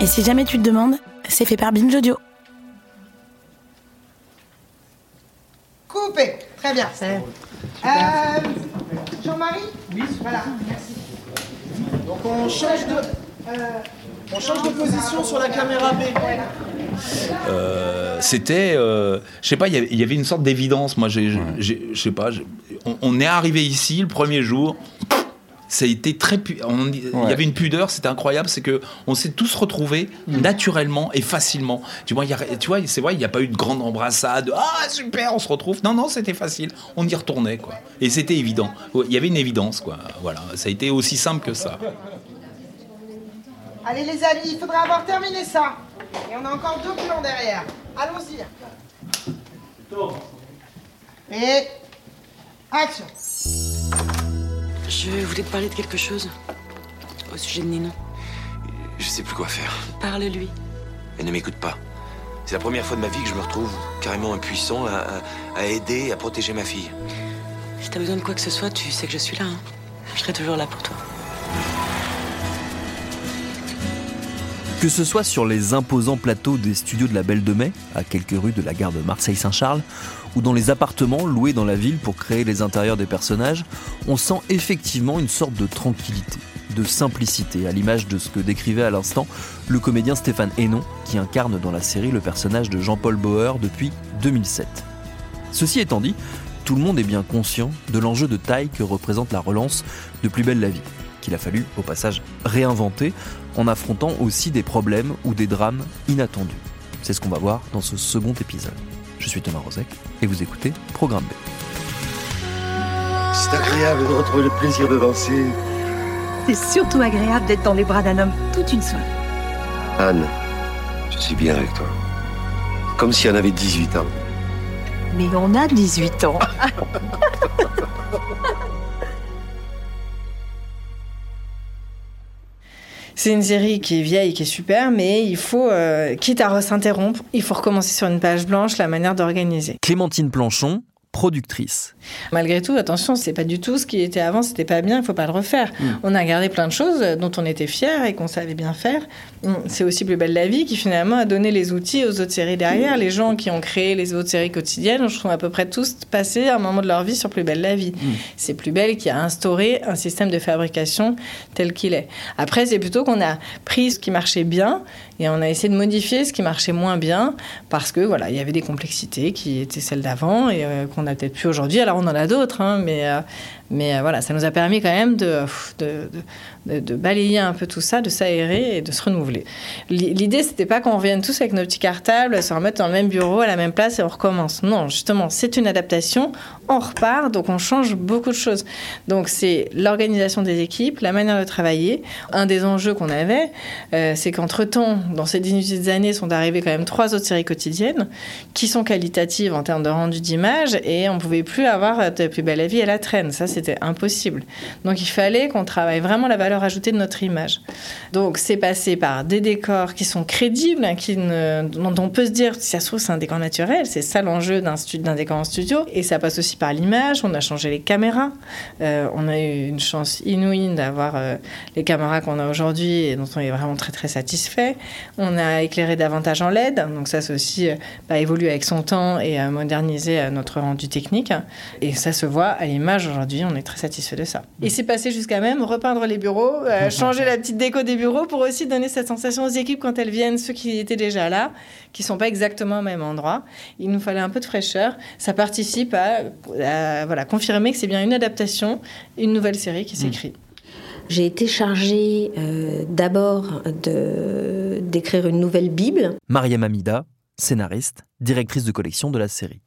Et si jamais tu te demandes, c'est fait par Binge Audio. Coupé. Très bien. Euh, Jean-Marie Oui. Voilà. Merci. Donc on change de, euh, on change de position sur la caméra B. Euh, c'était, euh, je sais pas, il y avait- une sorte d'évidence. Moi, je sais pas, on est arrivé ici le premier jour. Ça a été très, pu- on- il y avait une pudeur, c'était incroyable, c'est que on s'est tous retrouvés naturellement et facilement. Tu vois, il y a- tu vois, c'est vrai, il n'y a pas eu de grande embrassade. Ah super, on se retrouve. Non, non, c'était facile. On y retournait quoi. Et c'était évident. Il y avait une évidence quoi. Voilà, ça a été aussi simple que ça. Allez les amis, il faudra avoir terminé ça. Et on a encore deux plans derrière. Allons-y. Et action. Je voulais te parler de quelque chose. Au sujet de Nino. Je sais plus quoi faire. Parle-lui. Elle ne m'écoute pas. C'est la première fois de ma vie que je me retrouve carrément impuissant à, à- à aider, à protéger ma fille. Si t'as besoin de quoi que ce soit, tu sais que je suis là. hein. Je serai toujours là pour toi. Que ce soit sur les imposants plateaux des studios de la Belle de Mai, à quelques rues de la gare de Marseille-Saint-Charles, ou dans les appartements loués dans la ville pour créer les intérieurs des personnages, on sent effectivement une sorte de tranquillité, de simplicité, à l'image de ce que décrivait à l'instant le comédien Stéphane Hénon, qui incarne dans la série le personnage de Jean-Paul Bauer depuis 2007. Ceci étant dit, tout le monde est bien conscient de l'enjeu de taille que représente la relance de Plus belle la vie, qu'il a fallu au passage réinventer en affrontant aussi des problèmes ou des drames inattendus. C'est ce qu'on va voir dans ce second épisode. Je suis Thomas Rozek et vous écoutez Programme B. C'est agréable de retrouver le plaisir de danser. C'est surtout agréable d'être dans les bras d'un homme toute une soirée. Anne, je suis bien avec toi. Comme si on avait 18 ans. Mais on a 18 ans. C'est une série qui est vieille, qui est super, mais il faut, euh, quitte à s'interrompre, il faut recommencer sur une page blanche la manière d'organiser. Clémentine Planchon, productrice. Malgré tout, attention, c'est pas du tout ce qui était avant, c'était pas bien, il faut pas le refaire. On a gardé plein de choses dont on était fiers et qu'on savait bien faire. Hum, C'est aussi Plus belle la vie qui finalement a donné les outils aux autres séries derrière. Les gens qui ont créé les autres séries quotidiennes, je trouve à peu près tous passé un moment de leur vie sur Plus belle la vie. C'est Plus belle qui a instauré un système de fabrication tel qu'il est. Après, c'est plutôt qu'on a pris ce qui marchait bien et on a essayé de modifier ce qui marchait moins bien parce que voilà, il y avait des complexités qui étaient celles d'avant et euh, qu'on n'a peut-être plus aujourd'hui. Alors on en a d'autres, hein, mais euh, mais euh, voilà, ça nous a permis quand même de, balayer un peu tout ça, de s'aérer et de se renouveler. L'i- L'idée, c'était pas qu'on revienne tous avec nos petits cartables, se remettre dans le même bureau, à la même place et on recommence. Non, justement, c'est une adaptation, on repart, donc on change beaucoup de choses. Donc c'est l'organisation des équipes, la manière de travailler. Un des enjeux qu'on avait, euh, c'est qu'entre-temps, dans ces 18 années, sont arrivées quand même trois autres séries quotidiennes qui sont qualitatives en termes de rendu d'image et on pouvait plus avoir de plus belle la vie à la traîne. Ça, c'était impossible. Donc il fallait qu'on travaille vraiment la valeur ajoutée de notre image. Donc c'est passé par des décors qui sont crédibles, qui ne- dont on peut se dire, si ça se trouve, c'est un décor naturel. C'est ça l'enjeu d'un d'un décor en studio. Et ça passe aussi par l'image. On a changé les caméras. Euh, on a eu une chance inouïe d'avoir euh, les caméras qu'on a aujourd'hui et dont on est vraiment très très satisfait. On a éclairé davantage en LED. Donc ça, c'est aussi euh, bah, évoluer avec son temps et moderniser euh, notre rendu technique. Et ça se voit à l'image aujourd'hui. On est très satisfait de ça. Et c'est passé jusqu'à même repeindre les bureaux, euh, changer la petite déco des bureaux pour aussi donner cette sensation aux équipes quand elles viennent, ceux qui étaient déjà là, qui sont pas exactement au même endroit. Il nous fallait un peu de fraîcheur. Ça participe à, à, voilà, confirmer que c'est bien une adaptation, une nouvelle série qui s'écrit. J'ai été chargée euh, d'abord de- d'écrire une nouvelle Bible. Mariam Amida, scénariste, directrice de collection de la série.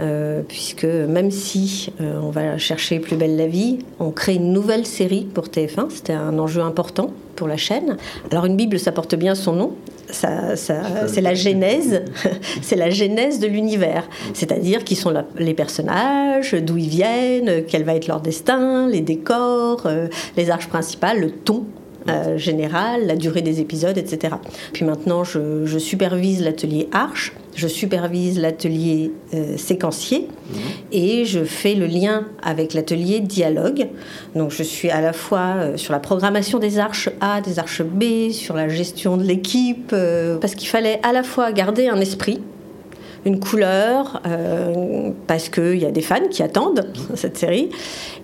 Euh, puisque même si euh, on va chercher Plus belle la vie, on crée une nouvelle série pour TF1. C'était un enjeu important pour la chaîne. Alors une Bible, ça porte bien son nom. Ça, ça- c'est la genèse, c'est la genèse de l'univers. C'est-à-dire qui sont la- les personnages, d'où ils viennent, quel va être leur destin, les décors, euh, les arches principales, le ton euh, général, la durée des épisodes, etc. Puis maintenant, je, je supervise l'atelier arche, je supervise l'atelier euh, séquencier et je fais le lien avec l'atelier dialogue. Donc je suis à la fois euh, sur la programmation des arches A, des arches B, sur la gestion de l'équipe, euh, parce qu'il fallait à la fois garder un esprit, une couleur, euh, parce qu'il y a des fans qui attendent cette série,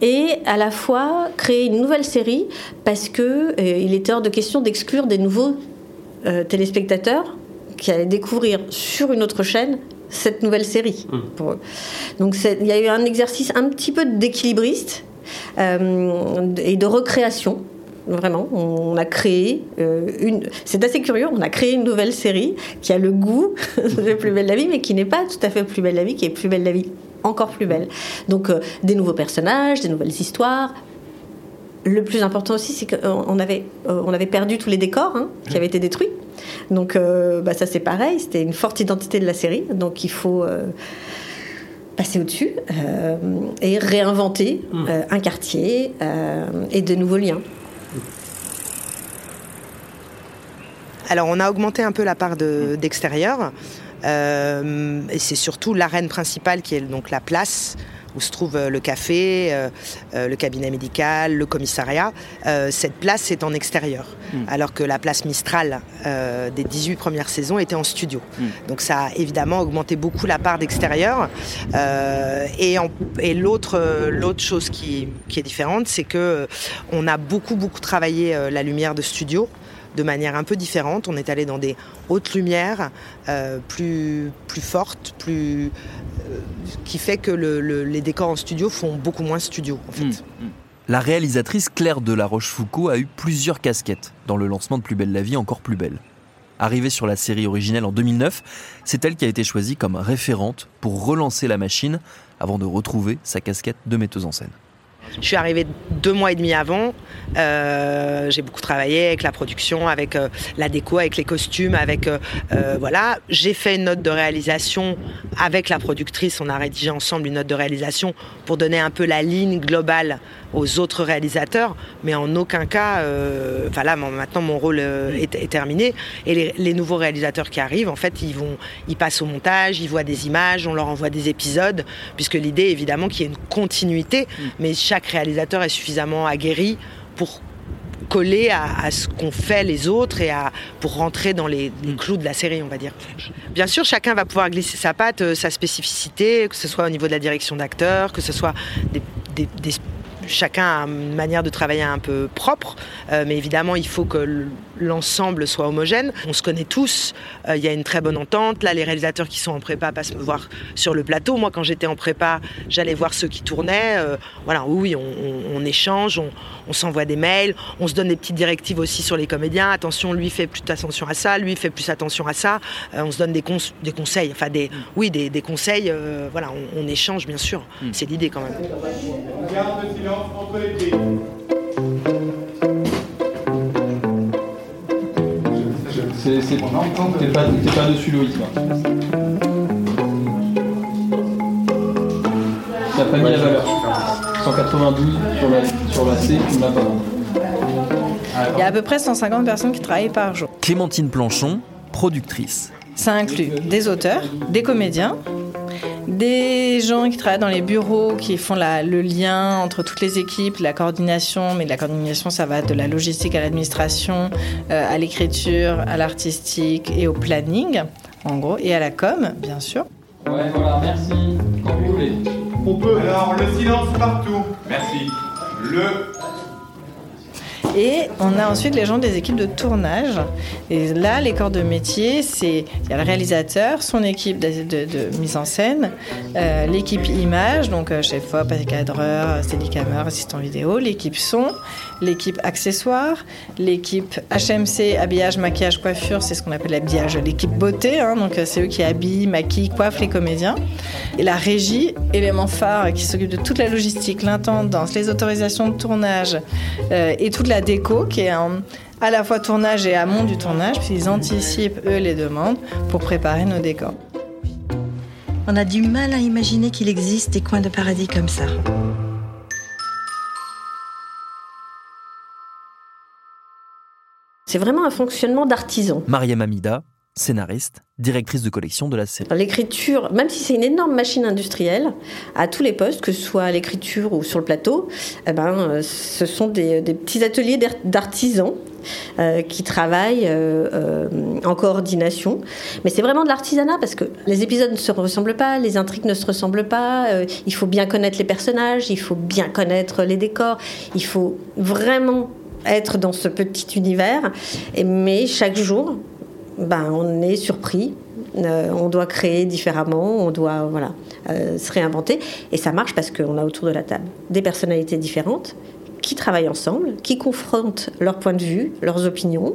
et à la fois créer une nouvelle série, parce qu'il était hors de question d'exclure des nouveaux euh, téléspectateurs qui allaient découvrir sur une autre chaîne cette nouvelle série. pour eux. Donc il y a eu un exercice un petit peu d'équilibriste euh, et de recréation. Vraiment, on a créé euh, une. C'est assez curieux. On a créé une nouvelle série qui a le goût de Plus belle la vie, mais qui n'est pas tout à fait Plus belle la vie, qui est Plus belle la vie encore plus belle. Donc euh, des nouveaux personnages, des nouvelles histoires. Le plus important aussi, c'est qu'on avait, on avait perdu tous les décors hein, qui avaient été détruits. Donc euh, bah, ça c'est pareil, c'était une forte identité de la série. Donc il faut euh, passer au-dessus euh, et réinventer euh, un quartier euh, et de nouveaux liens. Alors, on a augmenté un peu la part de- d'extérieur. Euh, et c'est surtout l'arène principale qui est donc la place où se trouve euh, le café, euh, euh, le cabinet médical, le commissariat. Cette place est en extérieur, alors que la place Mistral des 18 premières saisons était en studio. Donc ça a évidemment augmenté beaucoup la part d'extérieur. Et l'autre l'autre chose qui, qui est différente, c'est que euh, on a beaucoup beaucoup travaillé la lumière de studio de manière un peu différente. On est allé dans des hautes lumières euh, plus, plus fortes, plus, qui fait que le- le- les décors en studio font beaucoup moins studio en fait. La réalisatrice Claire de la Rochefoucauld a eu plusieurs casquettes dans le lancement de Plus belle la vie, encore plus belle. Arrivée sur la série originelle en 2009, c'est elle qui a été choisie comme référente pour relancer la machine avant de retrouver sa casquette de metteuse en scène. Je suis arrivée deux mois et demi avant. Euh, j'ai beaucoup travaillé avec la production, avec euh, la déco, avec les costumes, avec euh, voilà. J'ai fait une note de réalisation avec la productrice. On a rédigé ensemble une note de réalisation pour donner un peu la ligne globale aux autres réalisateurs, mais en aucun cas, euh, enfin là, mon- maintenant mon rôle euh, est, est terminé. Et les, les nouveaux réalisateurs qui arrivent, en fait, ils vont, ils passent au montage, ils voient des images, on leur envoie des épisodes, puisque l'idée, évidemment, qu'il y ait une continuité, mais chaque réalisateur est suffisamment aguerri pour coller à, à ce qu'ont fait les autres et à, pour rentrer dans les, les clous de la série, on va dire. Bien sûr, chacun va pouvoir glisser sa patte, euh, sa spécificité, que ce soit au niveau de la direction d'acteur, que ce soit des, des- des- chacun a une manière de travailler un peu propre, euh, mais évidemment, il faut que l'ensemble soit homogène. On se connaît tous, euh, il y a une très bonne entente. Là, les réalisateurs qui sont en prépa passent me voir sur le plateau. Moi, quand j'étais en prépa, j'allais voir ceux qui tournaient. Euh, voilà, oui, on, on- on échange, on, on s'envoie des mails, on se donne des petites directives aussi sur les comédiens. Attention, lui fait plus attention à ça, lui fait plus attention à ça. Euh, on se donne des, cons- des conseils, enfin des, oui, des, des conseils. euh, voilà, on, on échange bien sûr. C'est l'idée quand même. Garde le C'est, c'est, t'es pas, t'es pas dessus Loïc là. T'as pas mis la valeur. 192 sur la, sur la C, tu ne l'as pas. Il y a à peu près 150 personnes qui travaillent par jour. Clémentine Planchon, productrice. Ça inclut des auteurs, des comédiens, des gens qui travaillent dans les bureaux, qui font la- le lien entre toutes les équipes, la coordination, mais la coordination, ça va de la logistique à l'administration, euh, à l'écriture, à l'artistique et au planning, en gros, et à la com, bien sûr. Ouais, voilà, merci. Quand vous voulez. On peut. Alors, le silence partout. Merci. Le. Et on a ensuite les gens des équipes de tournage. Et là, les corps de métier, c'est le réalisateur, son équipe de, mise en scène, euh, l'équipe image, donc euh, chef op, cadreur, steadicammer, assistant vidéo, l'équipe son, l'équipe accessoires, l'équipe HMC, habillage, maquillage, coiffure, c'est ce qu'on appelle l'habillage, l'équipe beauté, hein, donc euh, c'est eux qui habillent, maquillent, coiffent les comédiens. Et la régie, élément phare qui s'occupe de toute la logistique, l'intendance, les autorisations de tournage euh, et toute la déco qui est en- à la fois tournage et amont du tournage, puisqu'ils anticipent eux les demandes pour préparer nos décors. On a du mal à imaginer qu'il existe des coins de paradis comme ça. C'est vraiment un fonctionnement d'artisan. Mariam Amida, scénariste, directrice de collection de la série. L'écriture, même si c'est une énorme machine industrielle, à tous les postes, que ce soit à l'écriture ou sur le plateau, eh ben, euh, ce sont des, petits ateliers d'ar- d'artisans euh, qui travaillent euh, en coordination. Mais c'est vraiment de l'artisanat parce que les épisodes ne se ressemblent pas, les intrigues ne se ressemblent pas. il faut bien connaître les personnages, il faut bien connaître les décors, il faut vraiment être dans ce petit univers. Mais chaque jour, ben, on est surpris. Euh, on doit créer différemment, on doit voilà, euh, se réinventer. Et ça marche parce qu'on a autour de la table des personnalités différentes qui travaillent ensemble, qui confrontent leurs points de vue, leurs opinions.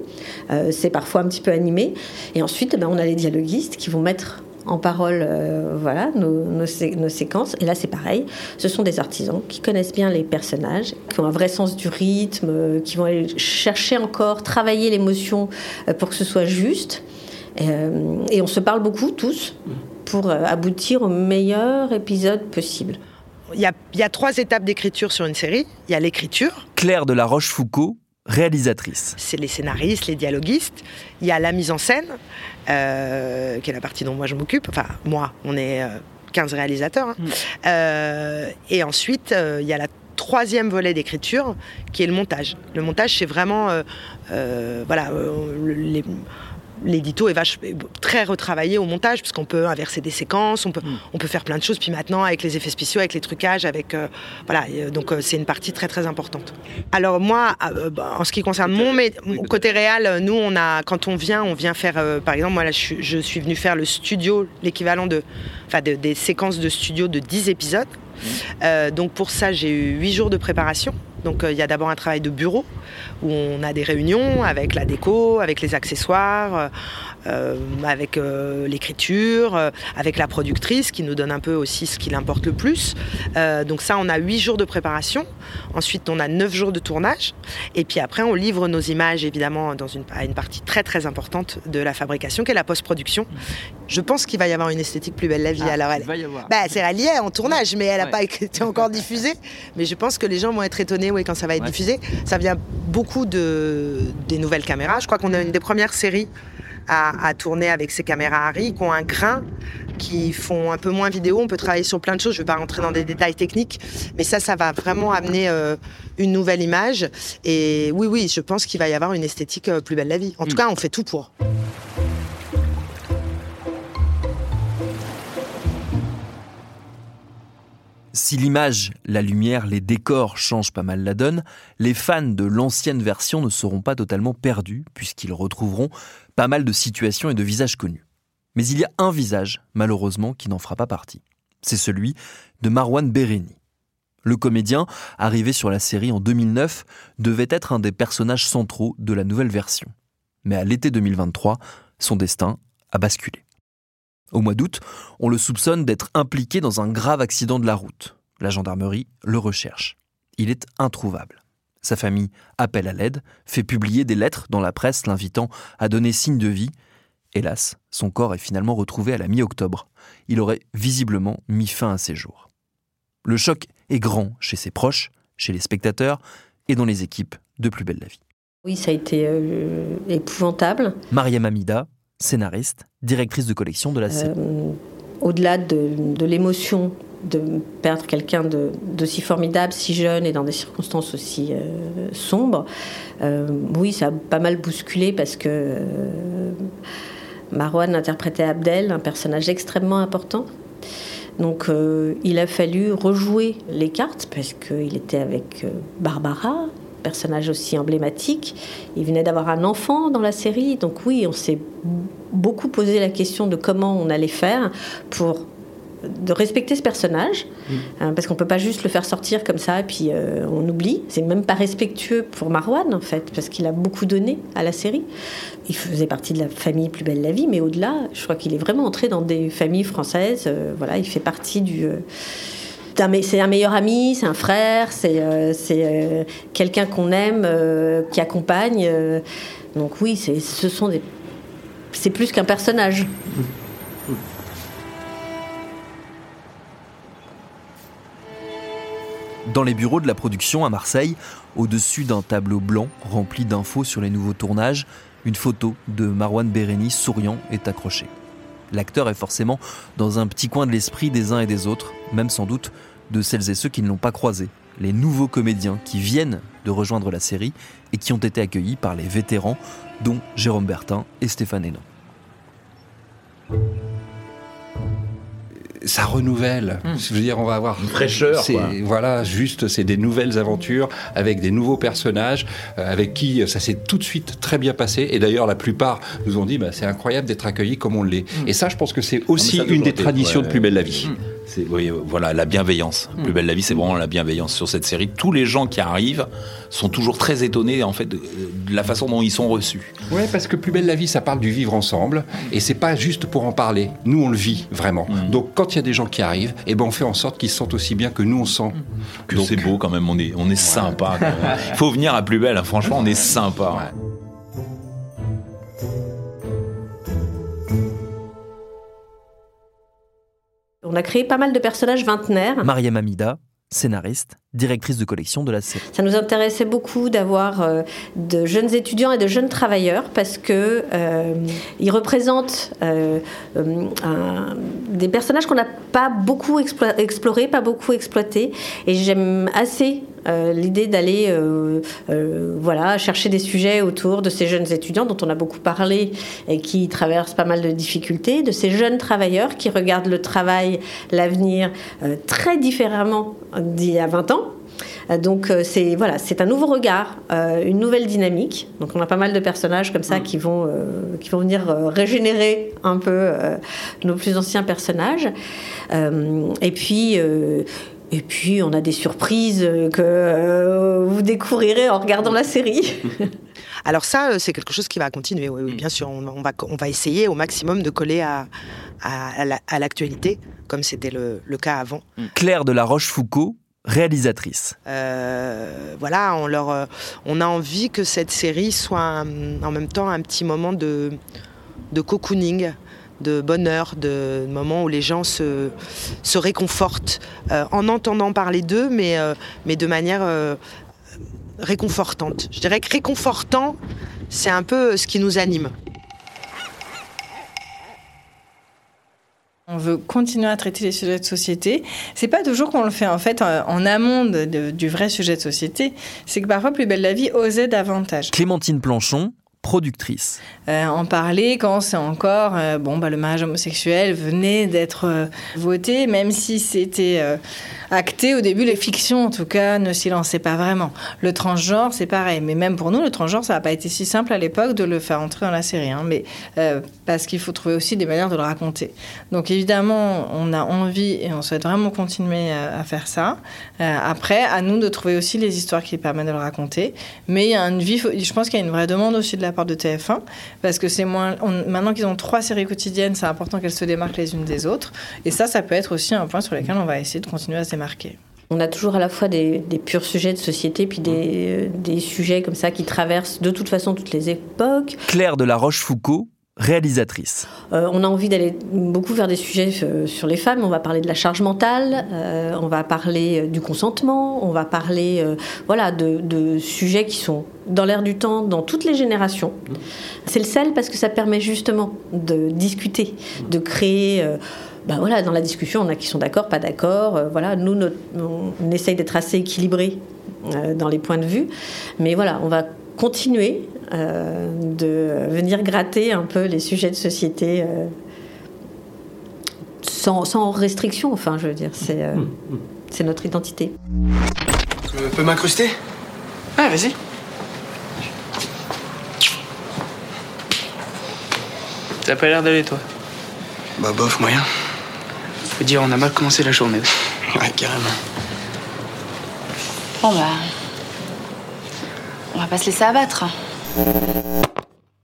Euh, c'est parfois un petit peu animé. Et ensuite, ben, on a les dialoguistes qui vont mettre en parole euh, voilà, nos, nos sé- nos séquences. Et là, c'est pareil. Ce sont des artisans qui connaissent bien les personnages, qui ont un vrai sens du rythme, euh, qui vont aller chercher encore, travailler l'émotion euh, pour que ce soit juste. Euh, et on se parle beaucoup tous pour euh, aboutir au meilleur épisode possible. Il y a, il y a trois étapes d'écriture sur une série. Il y a l'écriture, Claire de la Rochefoucauld, réalisatrice. c'est les scénaristes, les dialoguistes. Il y a la mise en scène, euh, qui est la partie dont moi je m'occupe. Enfin, moi, on est euh, 15 réalisateurs. hein. Euh, et ensuite, euh, il y a la troisième volet d'écriture, qui est le montage. Le montage, c'est vraiment... euh, euh, voilà, euh, les- L'édito est vache, très retravaillé au montage, puisqu'on peut inverser des séquences, on peut, on peut faire plein de choses. Puis maintenant, avec les effets spéciaux, avec les trucages, avec. euh, voilà, euh, donc euh, c'est une partie très très importante. Alors, moi, euh, bah, en ce qui concerne mon, côté réel, nous, on a, quand on vient, on vient faire. par exemple, moi, là, je, suis- je suis venue faire le studio, l'équivalent de, des séquences de studio de 10 épisodes. Euh, donc, pour ça, j'ai eu 8 jours de préparation. Donc, euh, il y a d'abord un travail de bureau où on a des réunions avec la déco, avec les accessoires, euh, euh, avec euh, l'écriture, avec la productrice qui nous donne un peu aussi ce qui l'importe le plus. Donc ça, on a huit jours de préparation. Ensuite, on a neuf jours de tournage. Et puis après, on livre nos images, évidemment, dans une, à une partie très très importante de la fabrication, qui est la post-production. Je pense qu'il va y avoir une esthétique plus belle la vie. Alors, elle, va y avoir. bah, c'est elle y est en tournage, mais elle n'a pas été encore diffusée. Mais je pense que les gens vont être étonnés oui, quand ça va être diffusé. Ça vient beaucoup de, des nouvelles caméras. Je crois qu'on a une des premières séries à, à tourner avec ces caméras Harry qui ont un grain, qui font un peu moins vidéo. On peut travailler sur plein de choses. Je ne vais pas rentrer dans des détails techniques, mais ça, ça va vraiment amener euh, une nouvelle image. Et oui, oui, je pense qu'il va y avoir une esthétique euh, plus belle la vie. En tout cas, on fait tout pour. Si l'image, la lumière, les décors changent pas mal la donne, les fans de l'ancienne version ne seront pas totalement perdus, puisqu'ils retrouveront pas mal de situations et de visages connus. Mais il y a un visage, malheureusement, qui n'en fera pas partie. C'est celui de Marwan Bereni. Le comédien, arrivé sur la série en 2009, devait être un des personnages centraux de la nouvelle version. Mais à l'été 2023, son destin a basculé. Au mois d'août, on le soupçonne d'être impliqué dans un grave accident de la route. La gendarmerie le recherche. Il est introuvable. Sa famille appelle à l'aide, fait publier des lettres dans la presse l'invitant à donner signe de vie. Hélas, son corps est finalement retrouvé à la mi-octobre. Il aurait visiblement mis fin à ses jours. Le choc est grand chez ses proches, chez les spectateurs et dans les équipes de Plus belle la vie. Oui, ça a été euh, épouvantable. Mariam Amida, scénariste, directrice de collection de la série. Euh, Au-delà de, l'émotion de perdre quelqu'un de, formidable, si jeune et dans des circonstances aussi euh, sombres, euh, oui, ça a pas mal bousculé parce que Marwan interprétait Abdel, un personnage extrêmement important. Donc il a fallu rejouer les cartes parce qu'il était avec Barbara, personnage aussi emblématique. Il venait d'avoir un enfant dans la série, donc oui, on s'est beaucoup posé la question de comment on allait faire pour de respecter ce personnage, Mm. hein, parce qu'on peut pas juste le faire sortir comme ça et puis euh, on oublie. C'est même pas respectueux pour Marwan en fait, parce qu'il a beaucoup donné à la série. Il faisait partie de la famille Plus belle la vie, mais au-delà, je crois qu'il est vraiment entré dans des familles françaises. euh, voilà, il fait partie du euh, c'est un meilleur ami, c'est un frère, c'est euh, euh, quelqu'un qu'on aime, euh, qui accompagne. donc oui, c'est ce sont des c'est plus qu'un personnage. Dans les bureaux de la production à Marseille, au-dessus d'un tableau blanc rempli d'infos sur les nouveaux tournages, une photo de Marwan Bérény souriant est accrochée. L'acteur est forcément dans un petit coin de l'esprit des uns et des autres, même sans doute de celles et ceux qui ne l'ont pas croisé, les nouveaux comédiens qui viennent de rejoindre la série et qui ont été accueillis par les vétérans, dont Jérôme Bertin et Stéphane Hénon. Ça renouvelle. Je veux dire, on va avoir Une fraîcheur, quoi. Voilà, juste, c'est des nouvelles aventures avec des nouveaux personnages euh, avec qui euh, ça s'est tout de suite très bien passé. Et d'ailleurs, la plupart nous ont dit, bah, c'est incroyable d'être accueillis comme on l'est. Et ça, je pense que c'est aussi une des traditions ouais. de Plus belle la vie. C'est oui, voilà la bienveillance. Mm. Plus belle la vie, c'est vraiment la bienveillance sur cette série. Tous les gens qui arrivent sont toujours très étonnés en fait de, de la façon dont ils sont reçus. Ouais, parce que Plus belle la vie, ça parle du vivre ensemble, et c'est pas juste pour en parler. Nous, on le vit vraiment. Donc, quand il y a des gens qui arrivent, eh ben, on fait en sorte qu'ils se sentent aussi bien que nous on sent. Que c'est beau quand même. On est on est sympa. Il faut venir à plus belle. hein. Franchement, on est sympa. On a créé pas mal de personnages vingtenaires. Mariam Amida, scénariste, directrice de collection de la série. Ça nous intéressait beaucoup d'avoir euh, de jeunes étudiants et de jeunes travailleurs parce que euh, ils représentent euh, euh, un- des personnages qu'on n'a pas beaucoup explo- explorés, pas beaucoup exploités. Et j'aime assez l'idée d'aller euh, euh, voilà, chercher des sujets autour de ces jeunes étudiants dont on a beaucoup parlé et qui traversent pas mal de difficultés, de ces jeunes travailleurs qui regardent le travail, l'avenir euh, très différemment d'il y a 20 ans. Euh, Donc euh, c'est voilà, c'est un nouveau regard, euh, une nouvelle dynamique. Donc on a pas mal de personnages comme ça qui vont euh, qui vont venir euh, régénérer un peu euh, nos plus anciens personnages. Euh, et puis euh, et puis on a des surprises euh, que euh, vous découvrirez en regardant la série. Alors ça, euh, c'est quelque chose qui va continuer, oui, oui, bien sûr. On, on va, on va essayer au maximum de coller à, à, à la- à l'actualité, comme c'était le, le cas avant. Claire de la Rochefoucauld, réalisatrice. Euh, voilà, on, leur, on a envie que cette série soit un- en même temps un petit moment de, de cocooning, de bonheur, de moment où les gens se, se réconfortent euh, en entendant parler d'eux, mais, euh, mais de manière euh, réconfortante. Je dirais que réconfortant, c'est un peu ce qui nous anime. On veut continuer à traiter les sujets de société. C'est pas toujours qu'on le fait en fait en en amont de- de- du vrai sujet de société. C'est que parfois Plus belle la vie osait davantage. Clémentine Planchon, Euh, en parler quand c'est encore euh, bon bah le mariage homosexuel venait d'être euh, voté même si c'était acté au début. Les fictions en tout cas ne s'y lançaient pas vraiment. Le transgenre c'est pareil. Mais même pour nous le transgenre ça n'a pas été si simple à l'époque de le faire entrer dans la série hein, mais parce qu'il faut trouver aussi des manières de le raconter. Donc évidemment on a envie et on souhaite vraiment continuer à, faire ça. Après à nous de trouver aussi les histoires qui permettent de le raconter. Mais il y a une vie je pense qu'il y a une vraie demande aussi de la part de TF1 parce que c'est moins. on- maintenant qu'ils ont trois séries quotidiennes, c'est important qu'elles se démarquent les unes des autres. Et ça, ça peut être aussi un point sur lequel on va essayer de continuer à se démarquer. On a toujours à la fois des, des purs sujets de société, puis des, euh, des sujets comme ça qui traversent de toute façon toutes les époques. Claire de la Rochefoucauld, réalisatrice. Euh, on a envie d'aller beaucoup vers des sujets euh, sur les femmes. On va parler de la charge mentale, euh, on va parler du consentement, on va parler euh, voilà, de, de sujets qui sont dans l'air du temps, dans toutes les générations. C'est le sel parce que ça permet justement de discuter, de créer. bah voilà, dans la discussion, on a qui sont d'accord, pas d'accord. voilà, nous, notre- on essaye d'être assez équilibré dans les points de vue, mais voilà, on va continuer euh, de venir gratter un peu les sujets de société euh, sans, sans restriction. Enfin, je veux dire, c'est euh, c'est notre identité. Je peux m'incruster? Ouais, vas-y. T'as pas l'air d'aller, toi? Bah, bof, moyen. Faut dire, on a mal commencé la journée. Ouais, carrément. Bon bah. On va pas se laisser abattre.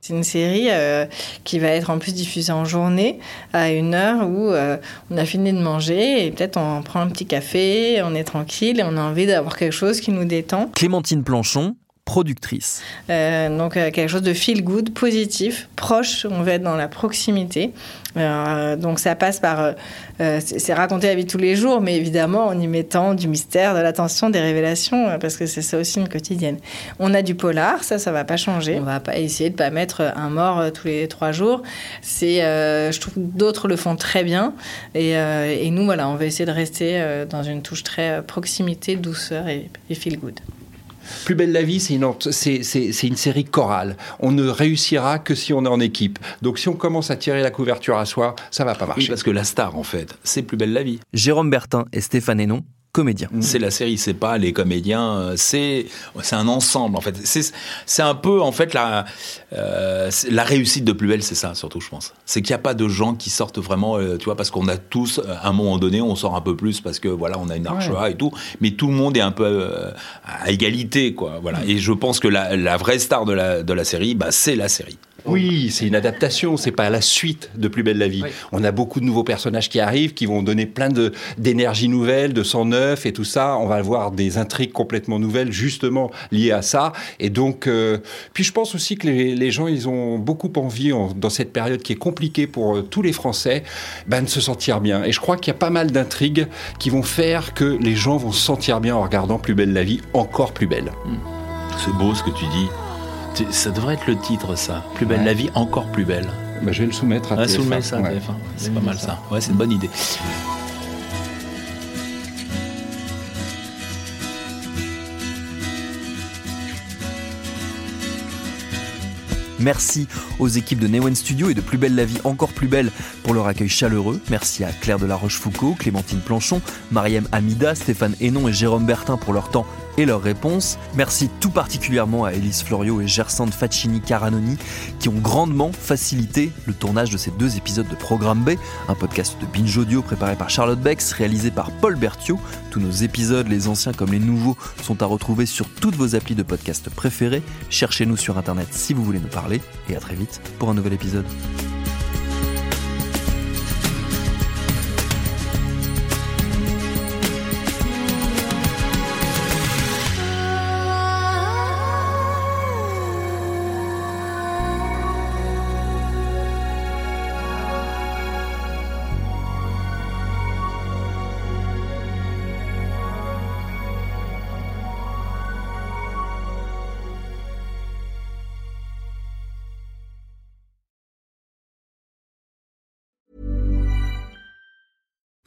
C'est une série euh, qui va être en plus diffusée en journée, à une heure où euh, on a fini de manger et peut-être on prend un petit café, on est tranquille et on a envie d'avoir quelque chose qui nous détend. Clémentine Planchon, productrice. Euh, donc euh, quelque chose de feel good, positif, proche, on va être dans la proximité. Euh, donc ça passe par, c'est raconter la vie de tous les jours, mais évidemment en y mettant du mystère, de l'attention, des révélations, parce que c'est ça aussi une quotidienne. On a du polar, ça, ça va pas changer. On va pas essayer de pas mettre un mort tous les trois jours. C'est, je trouve que d'autres le font très bien, et, et nous voilà, on va essayer de rester dans une touche très proximité, douceur et, et feel good. Plus belle la vie, c'est une, ent- c'est, c'est- c'est une série chorale. On ne réussira que si on est en équipe. Donc si on commence à tirer la couverture à soi, ça va pas marcher. Oui, parce que la star, en fait, c'est plus belle la vie. Jérôme Bertin et Stéphane Hénon, comédiens. C'est la série, c'est pas les comédiens, euh, c'est c'est un ensemble en fait. C'est c'est un peu en fait la euh, la réussite de Plus belle, c'est ça surtout, je pense. C'est qu'il n'y a pas de gens qui sortent vraiment, euh, tu vois, parce qu'on a tous euh, à un moment donné, on sort un peu plus parce que voilà, on a une arche Ouais. et tout, mais tout le monde est un peu euh, à égalité quoi. Voilà. Et je pense que la, la vraie star de la de la série, bah c'est la série. Oui, c'est une adaptation, c'est pas la suite de Plus belle la vie. On a beaucoup de nouveaux personnages qui arrivent, qui vont donner plein d'énergie nouvelle, de sang neuf et tout ça. On va voir des intrigues complètement nouvelles, justement liées à ça. Et donc, euh, puis je pense aussi que les, les gens, ils ont beaucoup envie en- dans cette période qui est compliquée pour euh, tous les Français, ben, de se sentir bien. Et je crois qu'il y a pas mal d'intrigues qui vont faire que les gens vont se sentir bien en regardant Plus belle la vie, encore plus belle. C'est beau ce que tu dis. Ça devrait être le titre, ça. Plus belle Ouais. la vie, encore plus belle. Bah, je vais le soumettre à Ouais, TF1. soumets ça, à Ouais. TF1. C'est pas mal ça. Ouais, c'est une bonne idée. Merci aux équipes de Newen Studio et de Plus Belle la Vie, encore plus belle pour leur accueil chaleureux. Merci à Claire de la Rochefoucauld, Clémentine Planchon, Mariam Amida, Stéphane Hénon et Jérôme Bertin pour leur temps et leurs réponses. Merci tout particulièrement à Élise Florio et Gersande Faccini Caranoni qui ont grandement facilité le tournage de ces deux épisodes de Programme B, un podcast de Binge Audio préparé par Charlotte Bex, réalisé par Paul Berthiaud. Tous nos épisodes, les anciens comme les nouveaux, sont à retrouver sur toutes vos applis de podcast préférés. Cherchez-nous sur internet si vous voulez nous parler et à très vite pour un nouvel épisode.